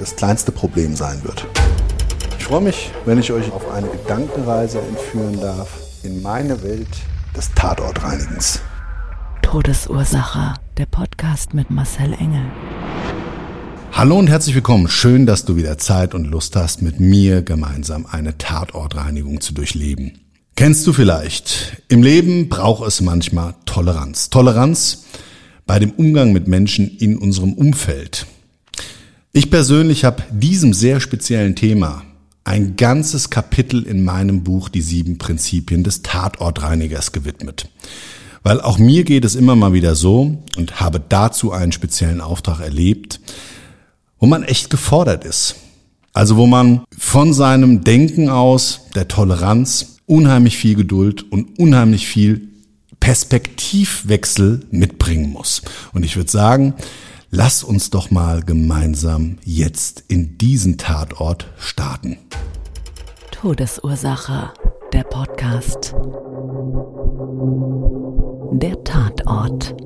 das kleinste Problem sein wird. Ich freue mich, wenn ich euch auf eine Gedankenreise entführen darf in meine Welt des Tatortreinigens. Todesursache. Der Podcast mit Marcel Engel. Hallo und herzlich willkommen. Schön, dass du wieder Zeit und Lust hast, mit mir gemeinsam eine Tatortreinigung zu durchleben. Kennst du vielleicht? Im Leben braucht es manchmal Toleranz. Toleranz bei dem Umgang mit Menschen in unserem Umfeld. Ich persönlich habe diesem sehr speziellen Thema ein ganzes Kapitel in meinem Buch Die sieben Prinzipien des Tatortreinigers gewidmet. Weil auch mir geht es immer mal wieder so und habe dazu einen speziellen Auftrag erlebt, wo man echt gefordert ist. Also wo man von seinem Denken aus, der Toleranz, unheimlich viel Geduld und unheimlich viel Perspektivwechsel mitbringen muss. Und ich würde sagen, lass uns doch mal gemeinsam jetzt in diesen Tatort starten. Todesursache. Der Podcast. Der Tatort.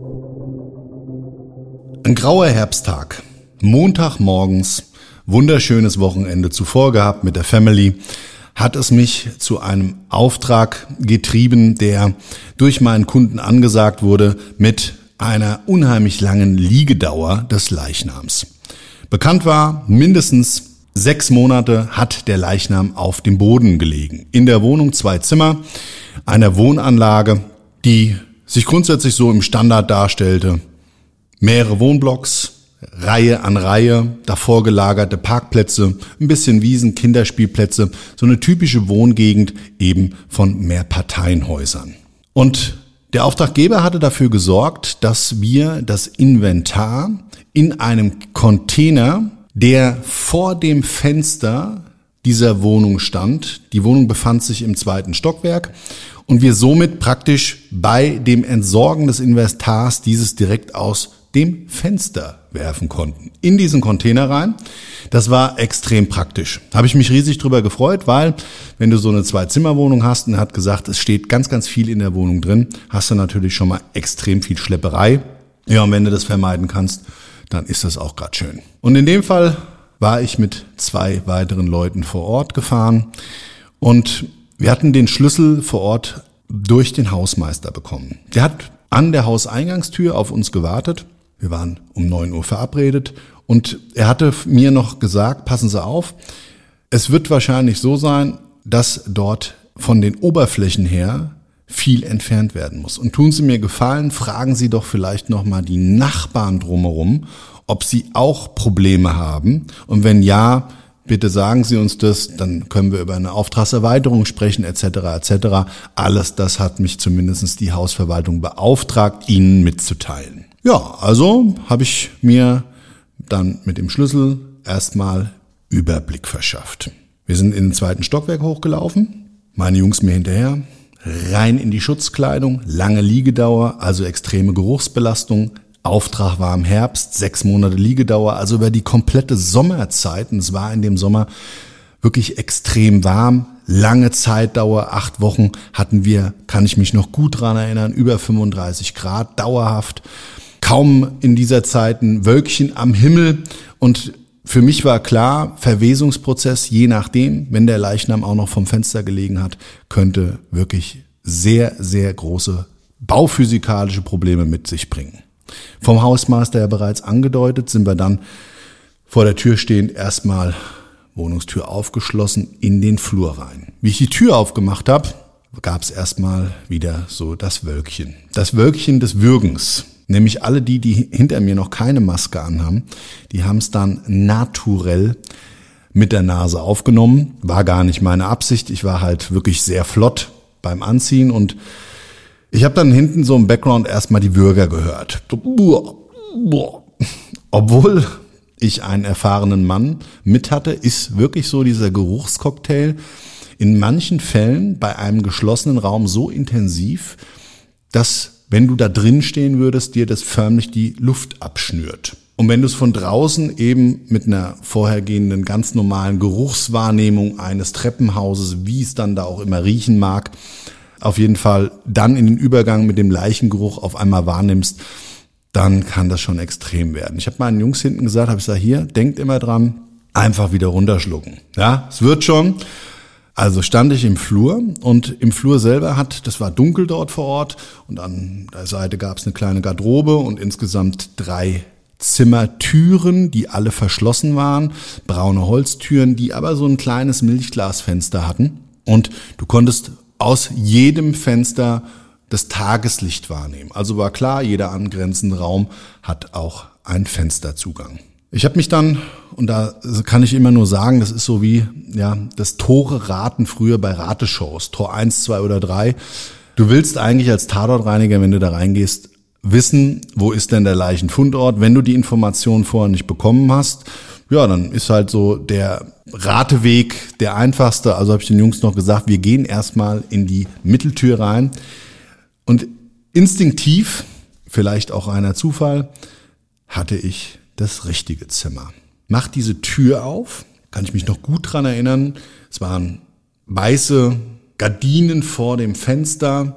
Ein grauer Herbsttag. Montagmorgens, wunderschönes Wochenende zuvor gehabt mit der Family, hat es mich zu einem Auftrag getrieben, der durch meinen Kunden angesagt wurde mit einer unheimlich langen Liegedauer des Leichnams. Bekannt war, mindestens sechs Monate hat der Leichnam auf dem Boden gelegen. In der Wohnung zwei Zimmer, einer Wohnanlage, die sich grundsätzlich so im Standard darstellte. Mehrere Wohnblocks, Reihe an Reihe, davor gelagerte Parkplätze, ein bisschen Wiesen, Kinderspielplätze, so eine typische Wohngegend eben von Mehrparteienhäusern. Und der Auftraggeber hatte dafür gesorgt, dass wir das Inventar in einem Container, der vor dem Fenster dieser Wohnung stand, die Wohnung befand sich im zweiten Stockwerk. Und wir somit praktisch bei dem Entsorgen des Inventars dieses direkt aus dem Fenster werfen konnten. In diesen Container rein. Das war extrem praktisch. Habe ich mich riesig drüber gefreut, weil wenn du so eine Zwei-Zimmer-Wohnung hast und er hat gesagt, es steht ganz, ganz viel in der Wohnung drin, hast du natürlich schon mal extrem viel Schlepperei. Ja, und wenn du das vermeiden kannst, dann ist das auch gerade schön. Und in dem Fall war ich mit zwei weiteren Leuten vor Ort gefahren und wir hatten den Schlüssel vor Ort durch den Hausmeister bekommen. Der hat an der Hauseingangstür auf uns gewartet wir waren um neun Uhr verabredet und er hatte mir noch gesagt, passen Sie auf, es wird wahrscheinlich so sein, dass dort von den Oberflächen her viel entfernt werden muss. Und tun Sie mir gefallen, fragen Sie doch vielleicht nochmal die Nachbarn drumherum, ob sie auch Probleme haben. Und wenn ja, bitte sagen Sie uns das, dann können wir über eine Auftragserweiterung sprechen, etc. etc. Alles das hat mich zumindest die Hausverwaltung beauftragt, Ihnen mitzuteilen. Ja, also habe ich mir dann mit dem Schlüssel erstmal Überblick verschafft. Wir sind in den zweiten Stockwerk hochgelaufen, meine Jungs mir hinterher, rein in die Schutzkleidung, lange Liegedauer, also extreme Geruchsbelastung. Auftrag war im Herbst, sechs Monate Liegedauer, also über die komplette Sommerzeit. Und es war in dem Sommer wirklich extrem warm, lange Zeitdauer, acht Wochen hatten wir, kann ich mich noch gut dran erinnern, über 35 Grad, dauerhaft kaum in dieser Zeit ein Wölkchen am Himmel und für mich war klar, Verwesungsprozess, je nachdem, wenn der Leichnam auch noch vom Fenster gelegen hat, könnte wirklich sehr, sehr große bauphysikalische Probleme mit sich bringen. Vom Hausmeister ja bereits angedeutet, sind wir dann vor der Tür stehend erstmal Wohnungstür aufgeschlossen in den Flur rein. Wie ich die Tür aufgemacht habe, gab es erstmal wieder so das Wölkchen. Das Wölkchen des Würgens. Nämlich alle die, die hinter mir noch keine Maske anhaben, die haben es dann naturell mit der Nase aufgenommen. War gar nicht meine Absicht. Ich war halt wirklich sehr flott beim Anziehen und ich habe dann hinten so im Background erstmal die Würger gehört. Obwohl ich einen erfahrenen Mann mit hatte, ist wirklich so dieser Geruchscocktail in manchen Fällen bei einem geschlossenen Raum so intensiv, dass wenn du da drin stehen würdest, dir das förmlich die Luft abschnürt. Und wenn du es von draußen eben mit einer vorhergehenden ganz normalen Geruchswahrnehmung eines Treppenhauses, wie es dann da auch immer riechen mag, auf jeden Fall dann in den Übergang mit dem Leichengeruch auf einmal wahrnimmst, dann kann das schon extrem werden. Ich habe meinen Jungs hinten gesagt, habe ich gesagt, hier, denkt immer dran, einfach wieder runterschlucken. Ja, es wird schon. Also stand ich im Flur und im Flur selber hat, das war dunkel dort vor Ort und an der Seite gab es eine kleine Garderobe und insgesamt drei Zimmertüren, die alle verschlossen waren, braune Holztüren, die aber so ein kleines Milchglasfenster hatten und du konntest aus jedem Fenster das Tageslicht wahrnehmen. Also war klar, jeder angrenzende Raum hat auch einen Fensterzugang. Ich habe mich dann, und da kann ich immer nur sagen, das ist so wie ja das Tore raten früher bei Rateshows, Tor 1, 2 oder 3. Du willst eigentlich als Tatortreiniger, wenn du da reingehst, wissen, wo ist denn der Leichenfundort. Wenn du die Information vorher nicht bekommen hast, ja, dann ist halt so der Rateweg der einfachste. Also habe ich den Jungs noch gesagt, wir gehen erstmal in die Mitteltür rein. Und instinktiv, vielleicht auch einer Zufall, hatte ich das richtige Zimmer. Mach diese Tür auf, kann ich mich noch gut dran erinnern. Es waren weiße Gardinen vor dem Fenster,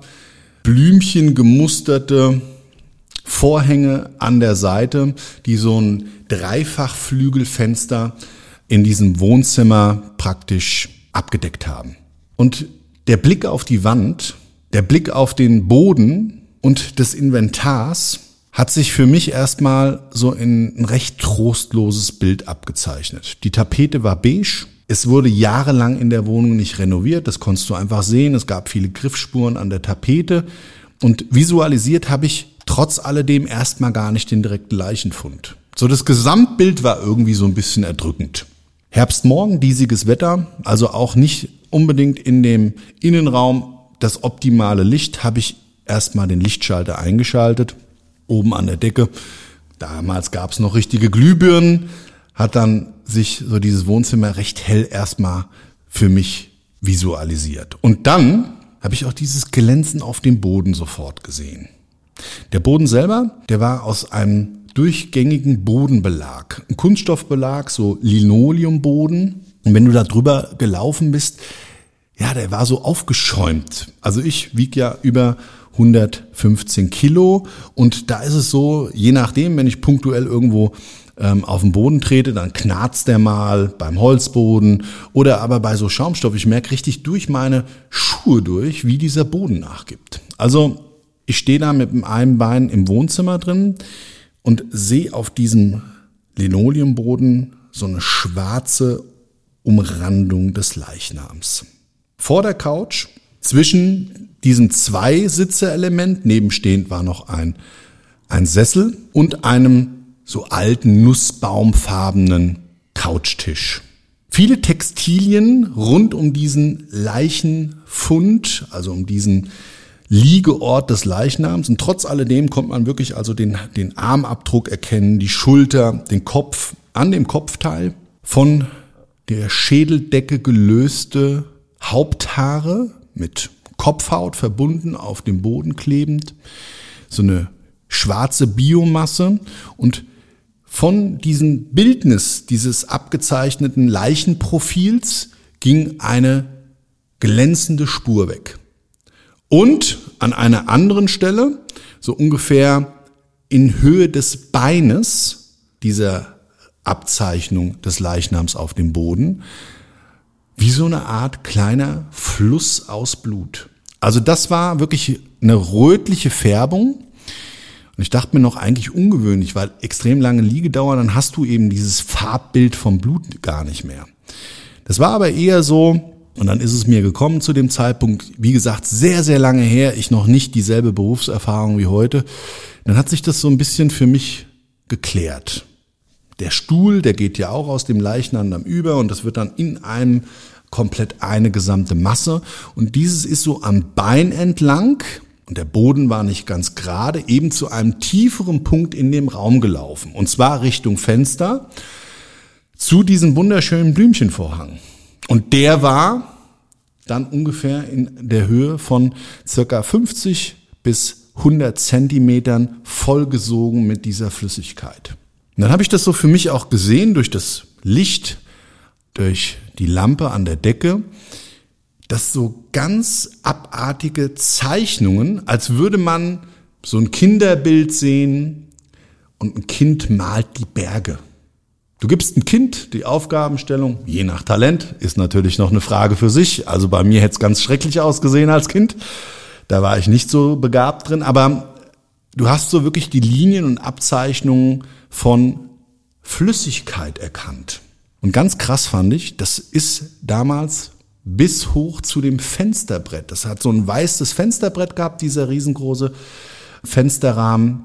Blümchen gemusterte Vorhänge an der Seite, die so ein Dreifachflügelfenster in diesem Wohnzimmer praktisch abgedeckt haben. Und der Blick auf die Wand, der Blick auf den Boden und des Inventars hat sich für mich erstmal so in ein recht trostloses Bild abgezeichnet. Die Tapete war beige. Es wurde jahrelang in der Wohnung nicht renoviert. Das konntest du einfach sehen. Es gab viele Griffspuren an der Tapete. Und visualisiert habe ich trotz alledem erstmal gar nicht den direkten Leichenfund. So das Gesamtbild war irgendwie so ein bisschen erdrückend. Herbstmorgen, diesiges Wetter, also auch nicht unbedingt in dem Innenraum das optimale Licht, habe ich erstmal den Lichtschalter eingeschaltet oben an der Decke. Damals gab es noch richtige Glühbirnen, hat dann sich so dieses Wohnzimmer recht hell erstmal für mich visualisiert. Und dann habe ich auch dieses Glänzen auf dem Boden sofort gesehen. Der Boden selber, der war aus einem durchgängigen Bodenbelag, ein Kunststoffbelag, so Linoleumboden. Und wenn du da drüber gelaufen bist, ja, der war so aufgeschäumt. Also ich wieg ja über 115 Kilo. Und da ist es so, je nachdem, wenn ich punktuell irgendwo ähm, auf den Boden trete, dann knarzt der mal beim Holzboden oder aber bei so Schaumstoff. Ich merke richtig durch meine Schuhe durch, wie dieser Boden nachgibt. Also ich stehe da mit einem Bein im Wohnzimmer drin und sehe auf diesem Linoleumboden so eine schwarze Umrandung des Leichnams. Vor der Couch zwischen diesem Zwei-Sitze-Element, nebenstehend war noch ein, ein Sessel und einem so alten nussbaumfarbenen Couchtisch. Viele Textilien rund um diesen Leichenfund, also um diesen Liegeort des Leichnams. Und trotz alledem kommt man wirklich also den, den Armabdruck erkennen, die Schulter, den Kopf. An dem Kopfteil von der Schädeldecke gelöste Haupthaare mit Kopfhaut verbunden, auf dem Boden klebend, so eine schwarze Biomasse und von diesem Bildnis dieses abgezeichneten Leichenprofils ging eine glänzende Spur weg. Und an einer anderen Stelle, so ungefähr in Höhe des Beines dieser Abzeichnung des Leichnams auf dem Boden, wie so eine Art kleiner Fluss aus Blut. Also das war wirklich eine rötliche Färbung. Und ich dachte mir noch eigentlich ungewöhnlich, weil extrem lange Liegedauer, dann hast du eben dieses Farbbild vom Blut gar nicht mehr. Das war aber eher so, und dann ist es mir gekommen zu dem Zeitpunkt, wie gesagt, sehr, sehr lange her, ich noch nicht dieselbe Berufserfahrung wie heute. Dann hat sich das so ein bisschen für mich geklärt. Der Stuhl, der geht ja auch aus dem Leichnam über und das wird dann in einem komplett eine gesamte Masse. Und dieses ist so am Bein entlang und der Boden war nicht ganz gerade, eben zu einem tieferen Punkt in dem Raum gelaufen. Und zwar Richtung Fenster zu diesem wunderschönen Blümchenvorhang. Und der war dann ungefähr in der Höhe von circa 50 bis 100 Zentimetern vollgesogen mit dieser Flüssigkeit. Und dann habe ich das so für mich auch gesehen durch das Licht, durch die Lampe an der Decke, dass so ganz abartige Zeichnungen, als würde man so ein Kinderbild sehen und ein Kind malt die Berge. Du gibst ein Kind die Aufgabenstellung, je nach Talent, ist natürlich noch eine Frage für sich. Also bei mir hätte es ganz schrecklich ausgesehen als Kind. Da war ich nicht so begabt drin, aber du hast so wirklich die Linien und Abzeichnungen von Flüssigkeit erkannt. Und ganz krass fand ich, das ist damals bis hoch zu dem Fensterbrett. Das hat so ein weißes Fensterbrett gehabt, dieser riesengroße Fensterrahmen.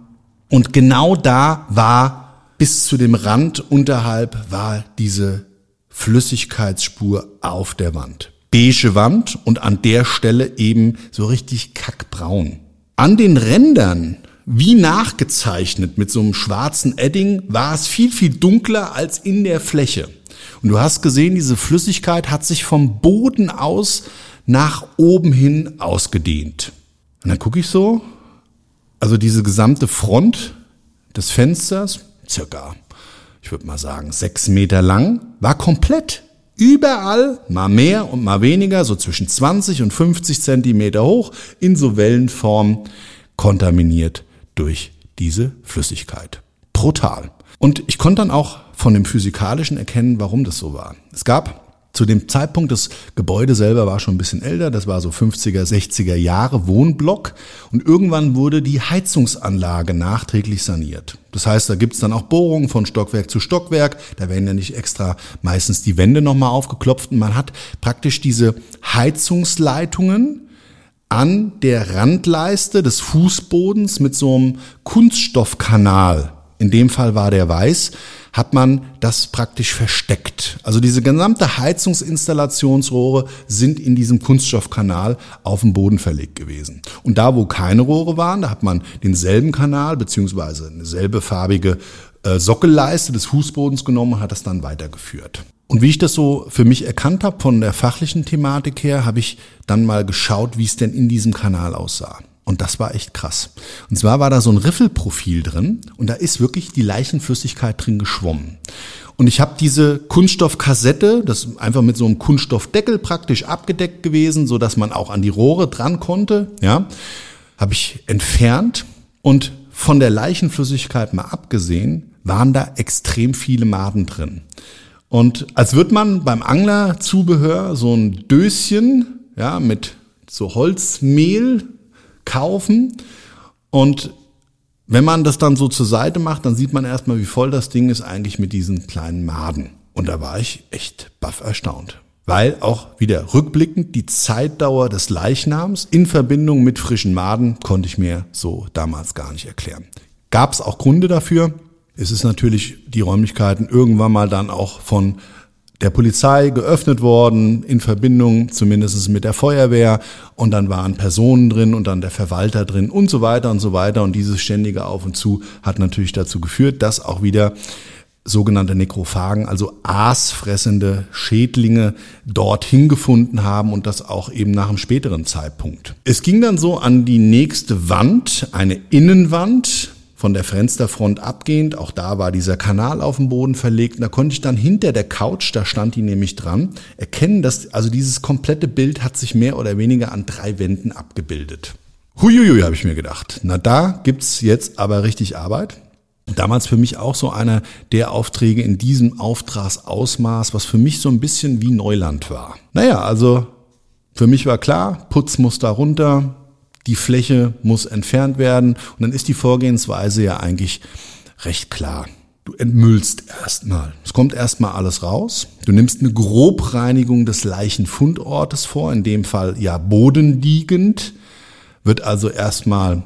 Und genau da war bis zu dem Rand unterhalb war diese Flüssigkeitsspur auf der Wand. Beige Wand und an der Stelle eben so richtig kackbraun. An den Rändern, wie nachgezeichnet mit so einem schwarzen Edding, war es viel, viel dunkler als in der Fläche. Und du hast gesehen, diese Flüssigkeit hat sich vom Boden aus nach oben hin ausgedehnt. Und dann gucke ich so, also diese gesamte Front des Fensters, circa, ich würde mal sagen, sechs Meter lang, war komplett überall, mal mehr und mal weniger, so zwischen 20 und 50 Zentimeter hoch, in so Wellenform kontaminiert durch diese Flüssigkeit. Brutal. Und ich konnte dann auch von dem Physikalischen erkennen, warum das so war. Es gab zu dem Zeitpunkt, das Gebäude selber war schon ein bisschen älter, das war so 50er, 60er Jahre Wohnblock und irgendwann wurde die Heizungsanlage nachträglich saniert. Das heißt, da gibt's dann auch Bohrungen von Stockwerk zu Stockwerk, da werden ja nicht extra meistens die Wände nochmal aufgeklopft und man hat praktisch diese Heizungsleitungen an der Randleiste des Fußbodens mit so einem Kunststoffkanal, in dem Fall war der weiß, hat man das praktisch versteckt. Also diese gesamte Heizungsinstallationsrohre sind in diesem Kunststoffkanal auf dem Boden verlegt gewesen. Und da, wo keine Rohre waren, da hat man denselben Kanal beziehungsweise eine selbe farbige äh, Sockelleiste des Fußbodens genommen und hat das dann weitergeführt. Und wie ich das so für mich erkannt habe von der fachlichen Thematik her, habe ich dann mal geschaut, wie es denn in diesem Kanal aussah. Und das war echt krass. Und zwar war da so ein Riffelprofil drin und da ist wirklich die Leichenflüssigkeit drin geschwommen. Und ich habe diese Kunststoffkassette, das ist einfach mit so einem Kunststoffdeckel praktisch abgedeckt gewesen, so dass man auch an die Rohre dran konnte, ja, habe ich entfernt und von der Leichenflüssigkeit mal abgesehen, waren da extrem viele Maden drin. Und als wird man beim Anglerzubehör so ein Döschen, ja, mit so Holzmehl kaufen und wenn man das dann so zur Seite macht, dann sieht man erstmal, wie voll das Ding ist eigentlich mit diesen kleinen Maden. Und da war ich echt baff erstaunt. Weil auch wieder rückblickend die Zeitdauer des Leichnams in Verbindung mit frischen Maden konnte ich mir so damals gar nicht erklären. Gab es auch Gründe dafür. Es ist natürlich die Räumlichkeiten irgendwann mal dann auch von der Polizei geöffnet worden, in Verbindung zumindest mit der Feuerwehr. Und dann waren Personen drin und dann der Verwalter drin und so weiter und so weiter. Und dieses ständige Auf und Zu hat natürlich dazu geführt, dass auch wieder sogenannte Nekrophagen, also aasfressende Schädlinge dorthin gefunden haben und das auch eben nach einem späteren Zeitpunkt. Es ging dann so an die nächste Wand, eine Innenwand, von der Fensterfront abgehend. Auch da war dieser Kanal auf dem Boden verlegt. Und da konnte ich dann hinter der Couch, da stand die nämlich dran, erkennen, dass also dieses komplette Bild hat sich mehr oder weniger an drei Wänden abgebildet. Huiuiui, habe ich mir gedacht. Na, da gibt's jetzt aber richtig Arbeit. Damals für mich auch so einer der Aufträge in diesem Auftragsausmaß, was für mich so ein bisschen wie Neuland war. Naja, also für mich war klar, Putz muss da runter, die Fläche muss entfernt werden und dann ist die Vorgehensweise ja eigentlich recht klar. Du entmüllst erstmal. Es kommt erstmal alles raus. Du nimmst eine Grobreinigung des Leichenfundortes vor, in dem Fall ja bodenliegend, wird also erstmal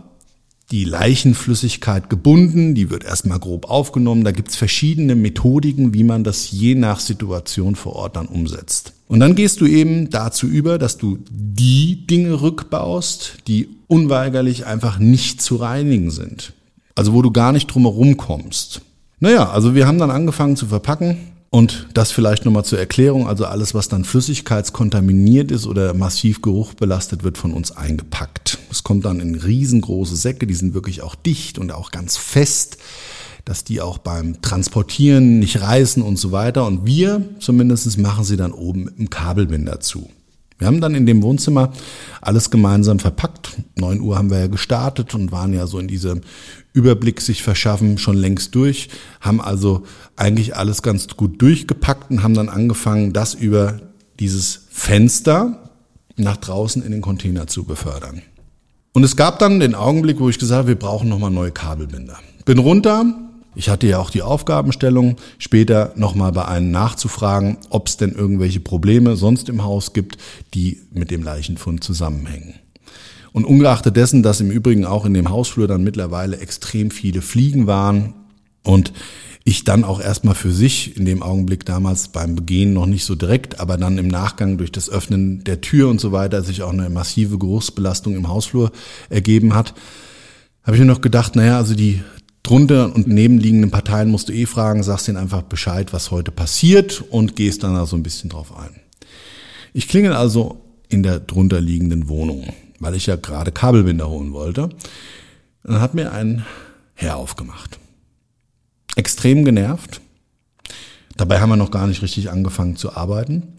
die Leichenflüssigkeit gebunden, die wird erstmal grob aufgenommen. Da gibt's verschiedene Methodiken, wie man das je nach Situation vor Ort dann umsetzt. Und dann gehst du eben dazu über, dass du die Dinge rückbaust, die unweigerlich einfach nicht zu reinigen sind. Also wo du gar nicht drumherum kommst. Naja, also wir haben dann angefangen zu verpacken und das vielleicht nochmal zur Erklärung. Also alles, was dann flüssigkeitskontaminiert ist oder massiv geruchbelastet wird, von uns eingepackt. Es kommt dann in riesengroße Säcke, die sind wirklich auch dicht und auch ganz fest, dass die auch beim Transportieren nicht reißen und so weiter. Und wir zumindest machen sie dann oben einem Kabelbinder zu. Wir haben dann in dem Wohnzimmer alles gemeinsam verpackt. Neun Uhr haben wir ja gestartet und waren ja so in diesem Überblick sich verschaffen schon längst durch, haben also eigentlich alles ganz gut durchgepackt und haben dann angefangen, das über dieses Fenster nach draußen in den Container zu befördern. Und es gab dann den Augenblick, wo ich gesagt habe, wir brauchen nochmal neue Kabelbinder. Bin runter, ich hatte ja auch die Aufgabenstellung, später nochmal bei einem nachzufragen, ob es denn irgendwelche Probleme sonst im Haus gibt, die mit dem Leichenfund zusammenhängen. Und ungeachtet dessen, dass im Übrigen auch in dem Hausflur dann mittlerweile extrem viele Fliegen waren und ich dann auch erstmal für sich in dem Augenblick damals beim Begehen noch nicht so direkt, aber dann im Nachgang durch das Öffnen der Tür und so weiter sich auch eine massive Geruchsbelastung im Hausflur ergeben hat, habe ich mir noch gedacht, naja, also die drunter und nebenliegenden Parteien musst du eh fragen, sagst denen einfach Bescheid, was heute passiert und gehst dann da so ein bisschen drauf ein. Ich klingel also in der drunter liegenden Wohnung, weil ich ja gerade Kabelbinder holen wollte. dann hat mir ein Herr aufgemacht. Extrem genervt. Dabei haben wir noch gar nicht richtig angefangen zu arbeiten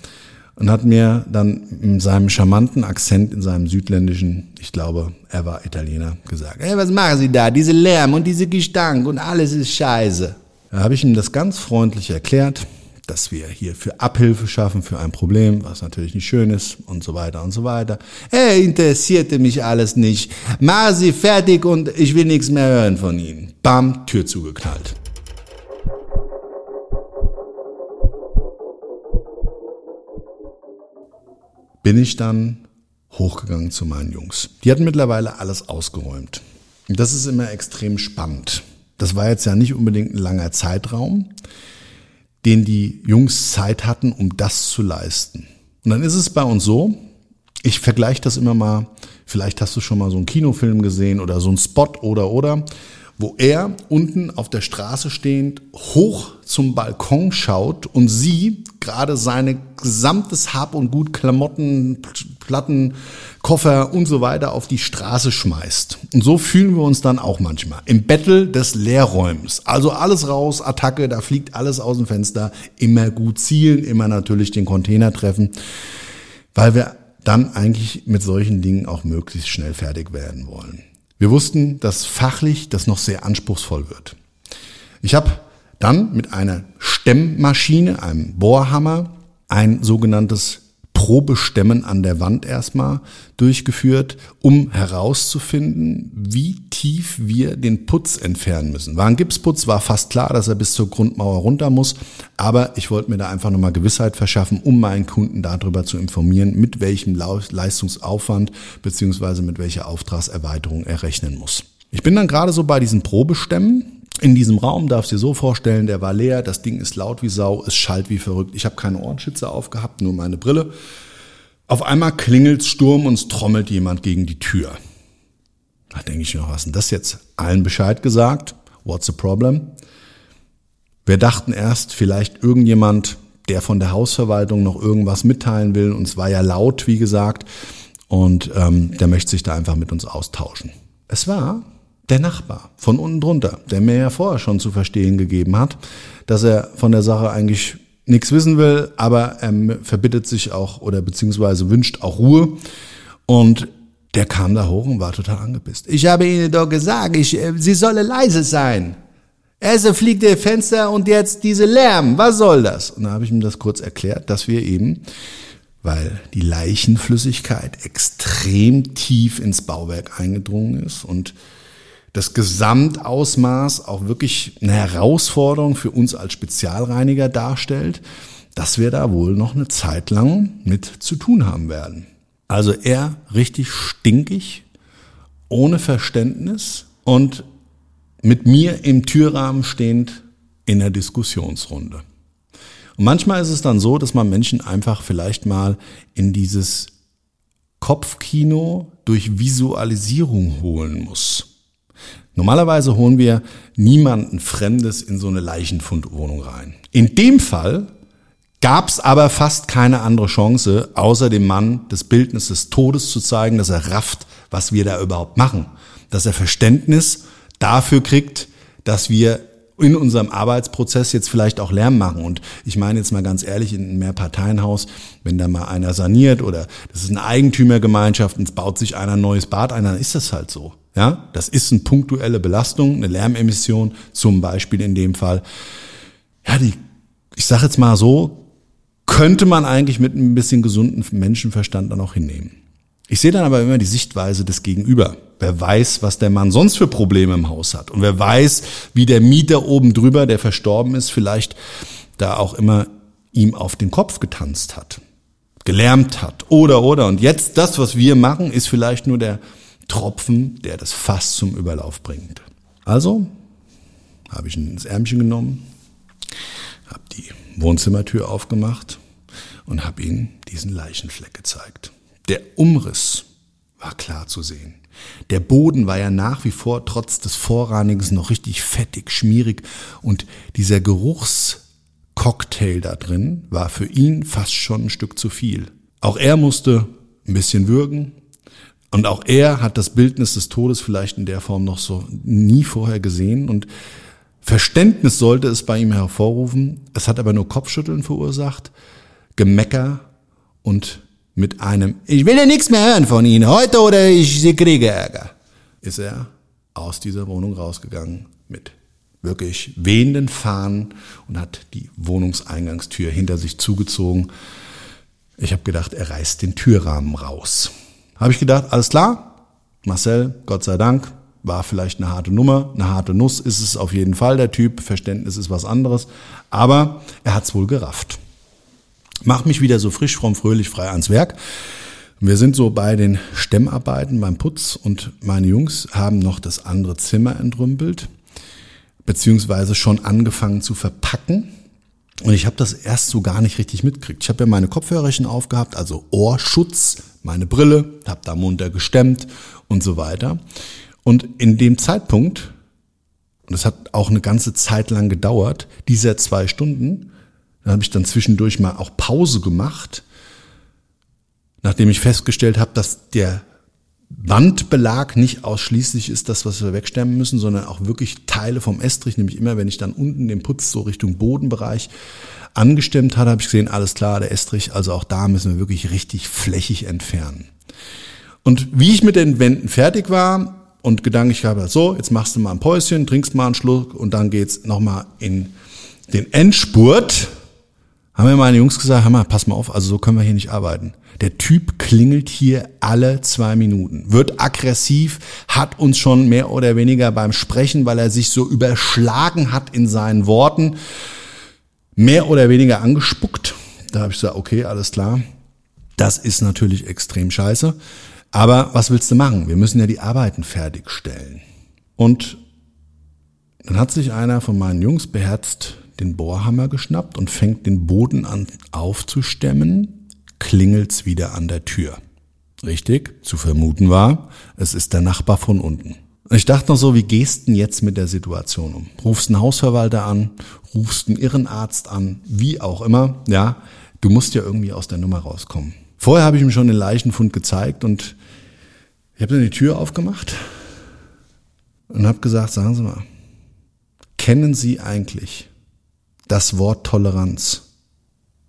und hat mir dann in seinem charmanten Akzent, in seinem südländischen, ich glaube, er war Italiener, gesagt, hey, was machen Sie da? Diese Lärm und diese Gestank und alles ist scheiße. Da habe ich ihm das ganz freundlich erklärt, dass wir hier für Abhilfe schaffen für ein Problem, was natürlich nicht schön ist und so weiter und so weiter. Hey, interessierte mich alles nicht. Mach Sie fertig und ich will nichts mehr hören von Ihnen. Bam, Tür zugeknallt. Bin ich dann hochgegangen zu meinen Jungs. Die hatten mittlerweile alles ausgeräumt. Und das ist immer extrem spannend. Das war jetzt ja nicht unbedingt ein langer Zeitraum, den die Jungs Zeit hatten, um das zu leisten. Und dann ist es bei uns so, ich vergleiche das immer mal, vielleicht hast du schon mal so einen Kinofilm gesehen oder so einen Spot oder oder wo er unten auf der Straße stehend hoch zum Balkon schaut und sie gerade seine gesamtes Hab und Gut, Klamotten, Platten, Koffer und so weiter auf die Straße schmeißt. Und so fühlen wir uns dann auch manchmal. Im Battle des Leerräumens. Also alles raus, Attacke, da fliegt alles aus dem Fenster. Immer gut zielen, immer natürlich den Container treffen, weil wir dann eigentlich mit solchen Dingen auch möglichst schnell fertig werden wollen. Wir wussten, dass fachlich das noch sehr anspruchsvoll wird. Ich habe dann mit einer Stemmmaschine, einem Bohrhammer, ein sogenanntes Probestemmen an der Wand erstmal durchgeführt, um herauszufinden, wie tief wir den Putz entfernen müssen. War ein Gipsputz, war fast klar, dass er bis zur Grundmauer runter muss, aber ich wollte mir da einfach nochmal Gewissheit verschaffen, um meinen Kunden darüber zu informieren, mit welchem Leistungsaufwand beziehungsweise mit welcher Auftragserweiterung er rechnen muss. Ich bin dann gerade so bei diesen Probestämmen in diesem Raum darfst du dir so vorstellen, der war leer, das Ding ist laut wie Sau, es schallt wie verrückt. Ich habe keine Ohrenschützer aufgehabt, nur meine Brille. Auf einmal klingelt Sturm und es trommelt jemand gegen die Tür. Da denke ich noch, was denn das jetzt? Allen Bescheid gesagt. What's the problem? Wir dachten erst, vielleicht irgendjemand, der von der Hausverwaltung noch irgendwas mitteilen will. Und es war ja laut, wie gesagt. Und ähm, der möchte sich da einfach mit uns austauschen. Es war der Nachbar von unten drunter, der mir ja vorher schon zu verstehen gegeben hat, dass er von der Sache eigentlich nichts wissen will, aber er verbittet sich auch oder beziehungsweise wünscht auch Ruhe. Und der kam da hoch und war total angepisst. Ich habe Ihnen doch gesagt, ich, äh, Sie solle leise sein. Erst fliegt der Fenster und jetzt diese Lärm. Was soll das? Und da habe ich ihm das kurz erklärt, dass wir eben, weil die Leichenflüssigkeit extrem tief ins Bauwerk eingedrungen ist und das Gesamtausmaß auch wirklich eine Herausforderung für uns als Spezialreiniger darstellt, dass wir da wohl noch eine Zeit lang mit zu tun haben werden. Also er richtig stinkig, ohne Verständnis und mit mir im Türrahmen stehend in der Diskussionsrunde. Und manchmal ist es dann so, dass man Menschen einfach vielleicht mal in dieses Kopfkino durch Visualisierung holen muss. Normalerweise holen wir niemanden Fremdes in so eine Leichenfundwohnung rein. In dem Fall gab es aber fast keine andere Chance, außer dem Mann das Bildnis des Todes zu zeigen, dass er rafft, was wir da überhaupt machen. Dass er Verständnis dafür kriegt, dass wir in unserem Arbeitsprozess jetzt vielleicht auch Lärm machen. Und ich meine jetzt mal ganz ehrlich, in einem Mehrparteienhaus, wenn da mal einer saniert oder das ist eine Eigentümergemeinschaft und es baut sich einer ein neues Bad ein, dann ist das halt so. Ja, das ist eine punktuelle Belastung, eine Lärmemission, zum Beispiel in dem Fall. Ja, die, ich sage jetzt mal so, könnte man eigentlich mit ein bisschen gesunden Menschenverstand dann auch hinnehmen. Ich sehe dann aber immer die Sichtweise des Gegenüber. Wer weiß, was der Mann sonst für Probleme im Haus hat. Und wer weiß, wie der Mieter oben drüber, der verstorben ist, vielleicht da auch immer ihm auf den Kopf getanzt hat, gelärmt hat oder oder. Und jetzt das, was wir machen, ist vielleicht nur der Tropfen, der das Fass zum Überlauf bringt. Also habe ich ihn ins Ärmchen genommen, habe die Wohnzimmertür aufgemacht und habe ihm diesen Leichenfleck gezeigt. Der Umriss war klar zu sehen. Der Boden war ja nach wie vor trotz des Vorranigens noch richtig fettig, schmierig und dieser Geruchscocktail da drin war für ihn fast schon ein Stück zu viel. Auch er musste ein bisschen würgen, und auch er hat das Bildnis des Todes vielleicht in der Form noch so nie vorher gesehen und Verständnis sollte es bei ihm hervorrufen. Es hat aber nur Kopfschütteln verursacht, Gemecker und mit einem Ich will ja nichts mehr hören von Ihnen, heute oder ich kriege Ärger, ist er aus dieser Wohnung rausgegangen mit wirklich wehenden Fahnen und hat die Wohnungseingangstür hinter sich zugezogen. Ich habe gedacht, er reißt den Türrahmen raus. Habe ich gedacht, alles klar, Marcel, Gott sei Dank, war vielleicht eine harte Nummer, eine harte Nuss ist es auf jeden Fall, der Typ, Verständnis ist was anderes, aber er hat's wohl gerafft. Mach mich wieder so frisch, fromm, fröhlich, frei ans Werk. Wir sind so bei den Stemmarbeiten beim Putz und meine Jungs haben noch das andere Zimmer entrümpelt, beziehungsweise schon angefangen zu verpacken. Und ich habe das erst so gar nicht richtig mitgekriegt. Ich habe ja meine Kopfhörerchen aufgehabt, also Ohrschutz, meine Brille, habe da munter gestemmt und so weiter. Und in dem Zeitpunkt, und das hat auch eine ganze Zeit lang gedauert, dieser zwei Stunden, da habe ich dann zwischendurch mal auch Pause gemacht, nachdem ich festgestellt habe, dass der Wandbelag nicht ausschließlich ist das, was wir wegstemmen müssen, sondern auch wirklich Teile vom Estrich, nämlich immer, wenn ich dann unten den Putz so Richtung Bodenbereich angestemmt hatte, habe ich gesehen, alles klar, der Estrich, also auch da müssen wir wirklich richtig flächig entfernen. Und wie ich mit den Wänden fertig war und gedanklich habe, so, jetzt machst du mal ein Päuschen, trinkst mal einen Schluck und dann geht's nochmal in den Endspurt, haben mir meine Jungs gesagt, hör mal, pass mal auf, also so können wir hier nicht arbeiten. Der Typ klingelt hier alle zwei Minuten, wird aggressiv, hat uns schon mehr oder weniger beim Sprechen, weil er sich so überschlagen hat in seinen Worten, mehr oder weniger angespuckt. Da habe ich gesagt, okay, alles klar. Das ist natürlich extrem scheiße. Aber was willst du machen? Wir müssen ja die Arbeiten fertigstellen. Und dann hat sich einer von meinen Jungs beherzt den Bohrhammer geschnappt und fängt den Boden an aufzustemmen klingelt's wieder an der Tür. Richtig, zu vermuten war, es ist der Nachbar von unten. Ich dachte noch so, wie gehst du jetzt mit der Situation um? Rufst einen Hausverwalter an, rufst einen Irrenarzt an, wie auch immer, ja, du musst ja irgendwie aus der Nummer rauskommen. Vorher habe ich ihm schon den Leichenfund gezeigt und ich habe dann die Tür aufgemacht und habe gesagt, sagen Sie mal, kennen Sie eigentlich das Wort Toleranz?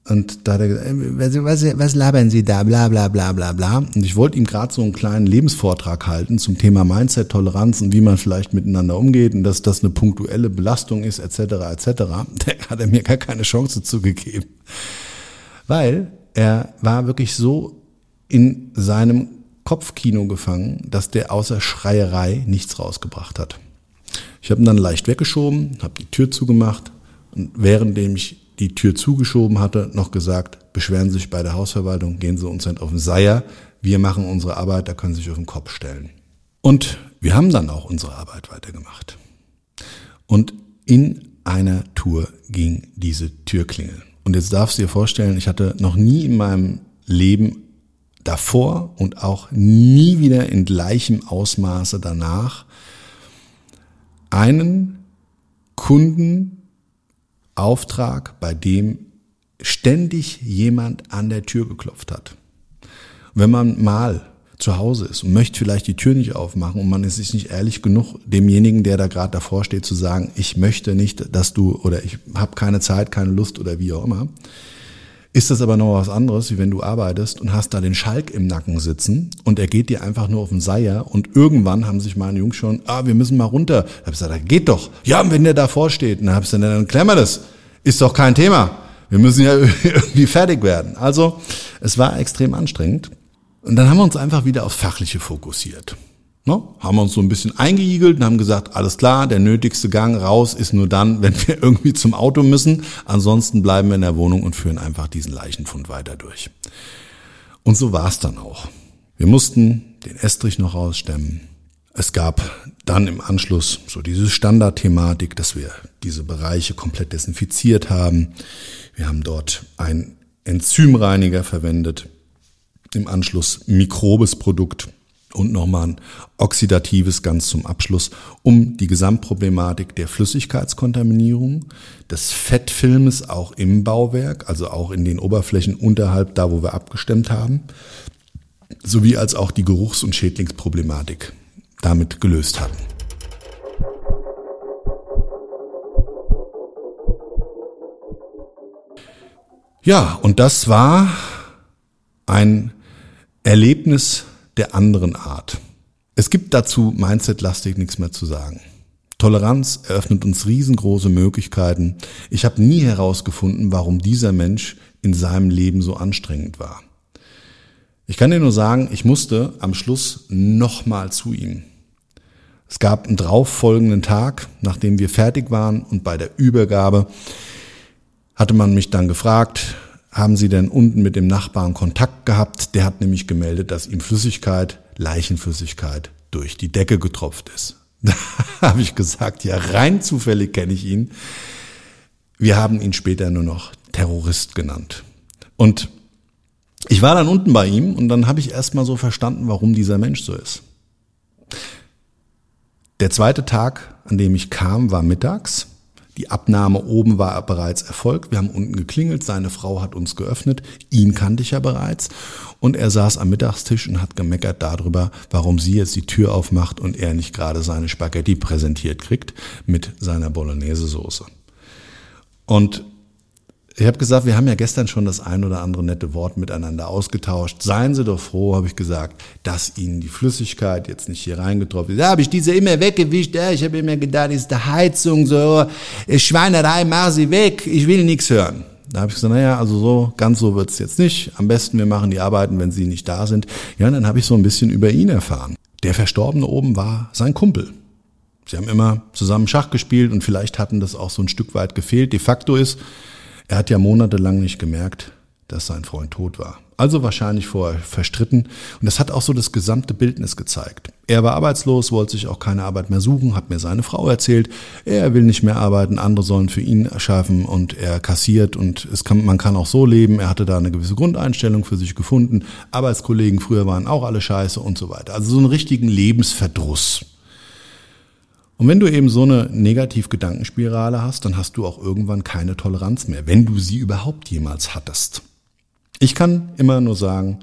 Und da hat er gesagt, was, was, was labern Sie da, bla bla bla bla bla. Und ich wollte ihm gerade so einen kleinen Lebensvortrag halten zum Thema Mindset, Toleranz und wie man vielleicht miteinander umgeht und dass das eine punktuelle Belastung ist, etc. etc. Da hat er mir gar keine Chance zugegeben. Weil er war wirklich so in seinem Kopfkino gefangen, dass der außer Schreierei nichts rausgebracht hat. Ich habe ihn dann leicht weggeschoben, habe die Tür zugemacht und währenddem ich die Tür zugeschoben hatte, noch gesagt, beschweren Sie sich bei der Hausverwaltung, gehen Sie uns nicht auf den Seier, wir machen unsere Arbeit, da können Sie sich auf den Kopf stellen. Und wir haben dann auch unsere Arbeit weitergemacht. Und in einer Tour ging diese Türklingel. Und jetzt darfst du dir vorstellen, ich hatte noch nie in meinem Leben davor und auch nie wieder in gleichem Ausmaße danach einen Kundenauftrag, bei dem ständig jemand an der Tür geklopft hat. wenn man mal zu Hause ist und möchte vielleicht die Tür nicht aufmachen und man ist sich nicht ehrlich genug, demjenigen, der da gerade davor steht, zu sagen, ich möchte nicht, dass du oder ich habe keine Zeit, keine Lust oder wie auch immer, ist das aber noch was anderes, wie wenn du arbeitest und hast da den Schalk im Nacken sitzen und er geht dir einfach nur auf den Seier und irgendwann haben sich meine Jungs schon, ah, wir müssen mal runter. Da hab ich gesagt, geht doch. Ja, und wenn der davor steht, dann hab ich gesagt, dann wir das. Ist doch kein Thema. Wir müssen ja irgendwie fertig werden. Also, es war extrem anstrengend. Und dann haben wir uns einfach wieder aufs Fachliche fokussiert. Ne? Haben wir uns so ein bisschen eingeigelt und haben gesagt, alles klar, der nötigste Gang raus ist nur dann, wenn wir irgendwie zum Auto müssen. Ansonsten bleiben wir in der Wohnung und führen einfach diesen Leichenfund weiter durch. Und so war es dann auch. Wir mussten den Estrich noch rausstemmen. Es gab dann im Anschluss so diese Standardthematik, dass wir diese Bereiche komplett desinfiziert haben. Wir haben dort einen Enzymreiniger verwendet im Anschluss mikrobes Produkt und nochmal ein oxidatives ganz zum Abschluss, um die Gesamtproblematik der Flüssigkeitskontaminierung, des Fettfilmes auch im Bauwerk, also auch in den Oberflächen unterhalb da, wo wir abgestemmt haben, sowie als auch die Geruchs- und Schädlingsproblematik damit gelöst hatten. Ja, und das war ein Erlebnis der anderen Art. Es gibt dazu Mindset-lastig nichts mehr zu sagen. Toleranz eröffnet uns riesengroße Möglichkeiten. Ich habe nie herausgefunden, warum dieser Mensch in seinem Leben so anstrengend war. Ich kann dir nur sagen, ich musste am Schluss nochmal zu ihm. Es gab einen darauffolgenden Tag, nachdem wir fertig waren und bei der Übergabe hatte man mich dann gefragt, haben Sie denn unten mit dem Nachbarn Kontakt gehabt? Der hat nämlich gemeldet, dass ihm Flüssigkeit, Leichenflüssigkeit durch die Decke getropft ist. Da habe ich gesagt, ja, rein zufällig kenne ich ihn. Wir haben ihn später nur noch Terrorist genannt. Und ich war dann unten bei ihm und dann habe ich erstmal so verstanden, warum dieser Mensch so ist. Der zweite Tag, an dem ich kam, war mittags. Die Abnahme oben war bereits erfolgt. Wir haben unten geklingelt. Seine Frau hat uns geöffnet. Ihn kannte ich ja bereits. Und er saß am Mittagstisch und hat gemeckert darüber, warum sie jetzt die Tür aufmacht und er nicht gerade seine Spaghetti präsentiert kriegt mit seiner Bolognese-Soße. Und ich habe gesagt, wir haben ja gestern schon das ein oder andere nette Wort miteinander ausgetauscht. Seien Sie doch froh, habe ich gesagt, dass Ihnen die Flüssigkeit jetzt nicht hier reingetroffen ist. Da habe ich diese immer weggewischt. Ja, ich habe immer gedacht, ist die Heizung, so Schweinerei, mach sie weg, ich will nichts hören. Da habe ich gesagt, naja, also so, ganz so wird's jetzt nicht. Am besten, wir machen die Arbeiten, wenn Sie nicht da sind. Ja, und dann habe ich so ein bisschen über ihn erfahren. Der Verstorbene oben war sein Kumpel. Sie haben immer zusammen Schach gespielt und vielleicht hatten das auch so ein Stück weit gefehlt. De facto ist, er hat ja monatelang nicht gemerkt, dass sein Freund tot war. Also wahrscheinlich vorher verstritten. Und das hat auch so das gesamte Bildnis gezeigt. Er war arbeitslos, wollte sich auch keine Arbeit mehr suchen, hat mir seine Frau erzählt, er will nicht mehr arbeiten, andere sollen für ihn schaffen und er kassiert und es kann, man kann auch so leben. Er hatte da eine gewisse Grundeinstellung für sich gefunden. Arbeitskollegen früher waren auch alle scheiße und so weiter. Also so einen richtigen Lebensverdruss. Und wenn du eben so eine Negativ-Gedankenspirale hast, dann hast du auch irgendwann keine Toleranz mehr, wenn du sie überhaupt jemals hattest. Ich kann immer nur sagen,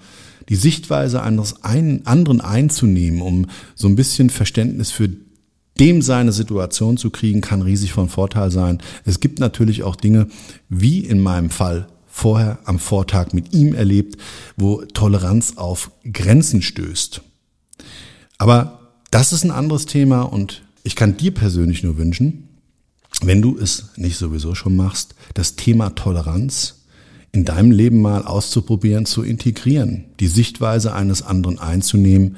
die Sichtweise eines einen anderen einzunehmen, um so ein bisschen Verständnis für dem seine Situation zu kriegen, kann riesig von Vorteil sein. Es gibt natürlich auch Dinge, wie in meinem Fall vorher am Vortag mit ihm erlebt, wo Toleranz auf Grenzen stößt. Aber das ist ein anderes Thema und ich kann dir persönlich nur wünschen, wenn du es nicht sowieso schon machst, das Thema Toleranz in deinem Leben mal auszuprobieren, zu integrieren, die Sichtweise eines anderen einzunehmen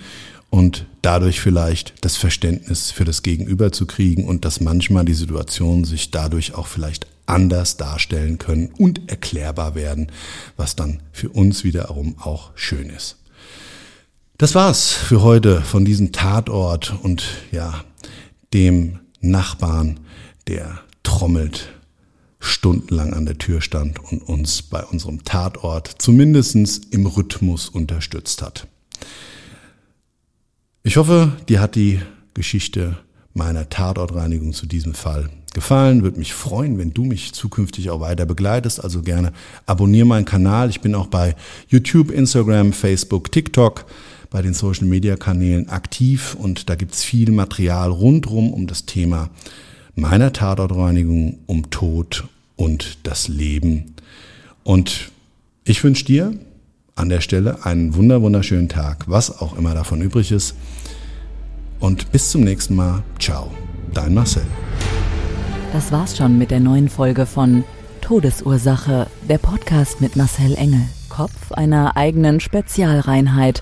und dadurch vielleicht das Verständnis für das Gegenüber zu kriegen und dass manchmal die Situationen sich dadurch auch vielleicht anders darstellen können und erklärbar werden, was dann für uns wiederum auch schön ist. Das war's für heute von diesem Tatort und ja, dem Nachbarn, der trommelt stundenlang an der Tür stand und uns bei unserem Tatort zumindestens im Rhythmus unterstützt hat. Ich hoffe, dir hat die Geschichte meiner Tatortreinigung zu diesem Fall gefallen. Würde mich freuen, wenn du mich zukünftig auch weiter begleitest. Also gerne abonniere meinen Kanal. Ich bin auch bei YouTube, Instagram, Facebook, TikTok, bei den Social Media Kanälen aktiv und da gibt's viel Material rundrum um das Thema meiner Tatortreinigung, um Tod und das Leben. Und ich wünsche dir an der Stelle einen wunder wunderschönen Tag, was auch immer davon übrig ist. Und bis zum nächsten Mal. Ciao, dein Marcel. Das war's schon mit der neuen Folge von Todesursache, der Podcast mit Marcel Engel, Kopf einer eigenen Spezialreinheit